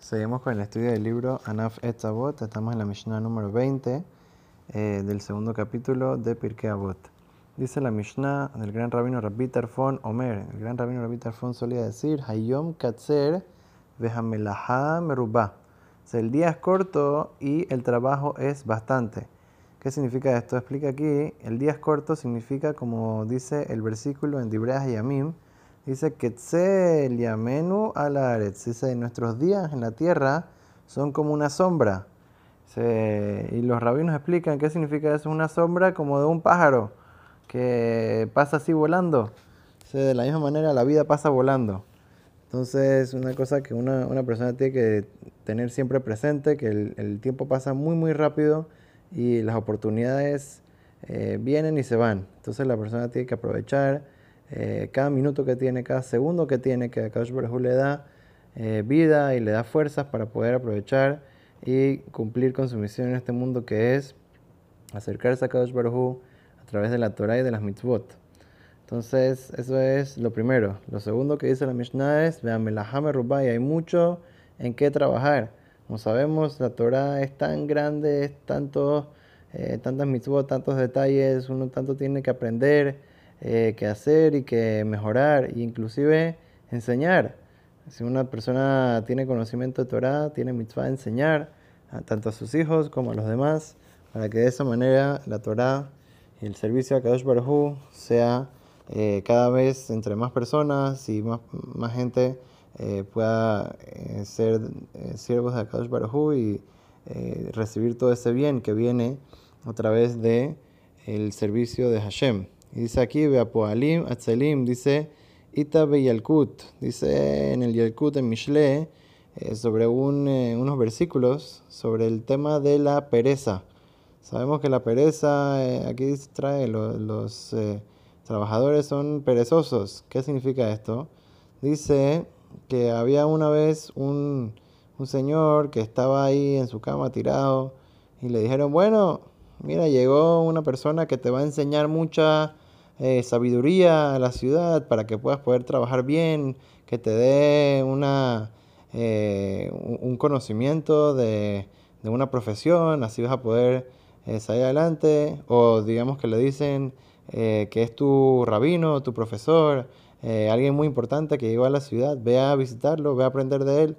Seguimos con el estudio del libro Anaf Etzavot. Estamos en la Mishnah número 20 eh, del segundo capítulo de Pirkei Avot. Dice la Mishnah del gran rabino Rabbi Tarfon Omer. El gran rabino Rabbi Tarfon solía decir: Hayom Katzer Vehamelaha Merubah. O sea, el día es corto y el trabajo es bastante. ¿Qué significa esto? Explica aquí: el día es corto significa, como dice el versículo en Dibreas Yamim Dice que Yamenu Alaretz. Dice, nuestros días en la tierra son como una sombra. y los rabinos explican qué significa eso. Una sombra como de un pájaro que pasa así volando. de la misma manera la vida pasa volando. Entonces, una cosa que una, persona tiene que tener siempre presente, que el, tiempo pasa muy, muy rápido y las oportunidades eh, vienen y se van. Entonces, la persona tiene que aprovechar eh, cada minuto que tiene, cada segundo que tiene, que Akadosh Baruj le da eh, vida y le da fuerzas para poder aprovechar y cumplir con su misión en este mundo que es acercarse a Akadosh Baruj a través de la Torah y de las mitzvot. Entonces, eso es lo primero. Lo segundo que dice la Mishnah es, vean, Rubai, hay mucho en qué trabajar. Como sabemos, la Torah es tan grande, es tanto, eh, tantas mitzvot, tantos detalles, uno tanto tiene que aprender eh, que hacer y que mejorar, e inclusive enseñar. Si una persona tiene conocimiento de Torah, tiene mitzvah enseñar tanto a sus hijos como a los demás, para que de esa manera la Torah y el servicio a Kadosh Baruj sea eh, cada vez entre más personas y más, más gente eh, pueda ser siervos de Kadosh Baruj y recibir todo ese bien que viene a través de el servicio de Hashem. Y dice aquí, Beapoalim, Atzelim, dice Ita Yalkut, dice en el Yalkut en Mishle, eh, sobre un, eh, unos versículos sobre el tema de la pereza. Sabemos que la pereza, eh, aquí trae los trabajadores son perezosos. ¿Qué significa esto? Dice que había una vez un, un señor que estaba ahí en su cama tirado y le dijeron, bueno, mira, llegó una persona que te va a enseñar mucha eh, sabiduría a la ciudad para que puedas poder trabajar bien, que te dé una, eh, un conocimiento de, una profesión, así vas a poder eh, salir adelante, o digamos que le dicen que es tu rabino, tu profesor, alguien muy importante que llegó a la ciudad, ve a visitarlo, ve a aprender de él.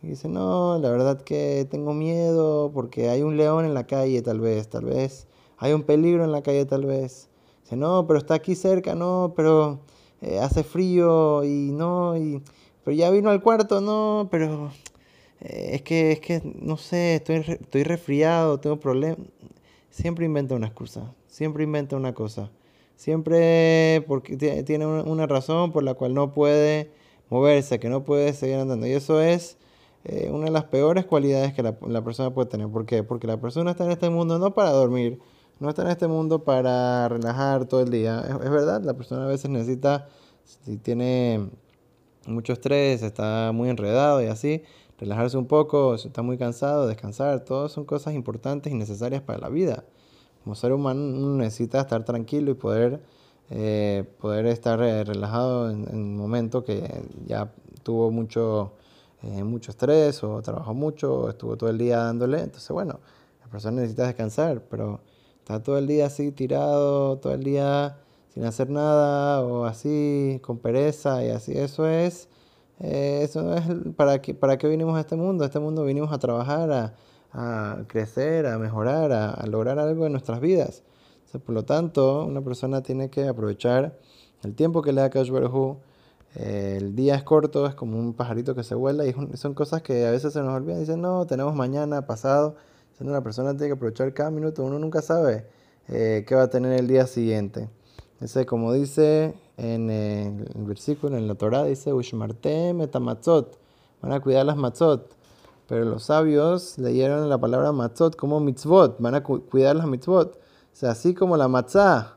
Y dice, no, la verdad que tengo miedo porque hay un león en la calle tal vez, tal vez hay un peligro en la calle tal vez. No, pero está aquí cerca, no, pero eh, hace frío y no, y, pero ya vino al cuarto, no, pero eh, es, que, es que, no sé, estoy, estoy resfriado, tengo problemas. Siempre inventa una excusa, siempre inventa una cosa. Siempre porque tiene una razón por la cual no puede moverse, que no puede seguir andando. Y eso es eh, una de las peores cualidades que la, la, persona puede tener. ¿Por qué? Porque la persona está en este mundo no para dormir, no está en este mundo para relajar todo el día. Es, verdad, la persona a veces necesita, si tiene mucho estrés, está muy enredado y así, relajarse un poco, si está muy cansado, descansar, todas son cosas importantes y necesarias para la vida. Como ser humano uno necesita estar tranquilo y poder, eh, poder estar eh, relajado en, un momento que ya tuvo mucho, eh, mucho estrés o trabajó mucho o estuvo todo el día dándole. Entonces, bueno, la persona necesita descansar, pero está todo el día así tirado, todo el día sin hacer nada o así con pereza y así, eso es, eh, eso es para qué, para qué vinimos a este mundo, a este mundo vinimos a trabajar, a, a crecer, a mejorar, a, lograr algo en nuestras vidas. por lo tanto, una persona tiene que aprovechar el tiempo que le da Kadosh Baruj el día es corto, es como un pajarito que se vuela y son cosas que a veces se nos olvidan. Dicen, no, tenemos mañana, pasado una persona tiene que aprovechar cada minuto, uno nunca sabe eh, qué va a tener el día siguiente. Ese, como dice en el, versículo, en la Torah, dice, Ushmarte metamatzot, van a cuidar las matzot. Pero los sabios leyeron la palabra matzot como mitzvot, van a cuidar las mitzvot. O sea, así como la matzah,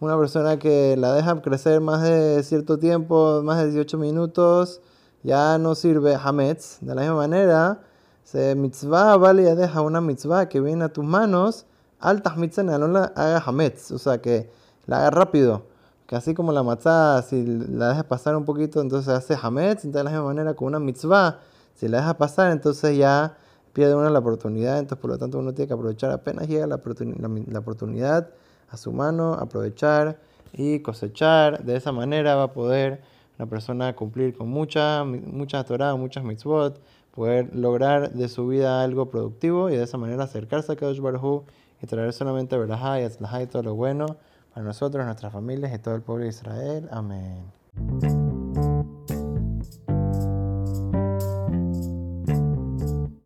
una persona que la deja crecer más de cierto tiempo, más de 18 minutos, ya no sirve hametz. De la misma manera, se mitzvah vale ya deja una mitzvah que viene a tus manos, altas mitzvah no la haga hametz, o sea que la haga rápido. Que así como la matzah, si la dejas pasar un poquito, entonces hace hametz, de la misma manera con una mitzvah, Si la deja pasar, entonces ya pierde uno la oportunidad, entonces por lo tanto uno tiene que aprovechar apenas llega la, la oportunidad a su mano, aprovechar y cosechar. De esa manera va a poder la persona cumplir con muchas muchas Torah, muchas mitzvot, poder lograr de su vida algo productivo y de esa manera acercarse a Kadosh Baruj y traer solamente verajá y atzlajá y todo lo bueno para nosotros, nuestras familias y todo el pueblo de Israel. Amén.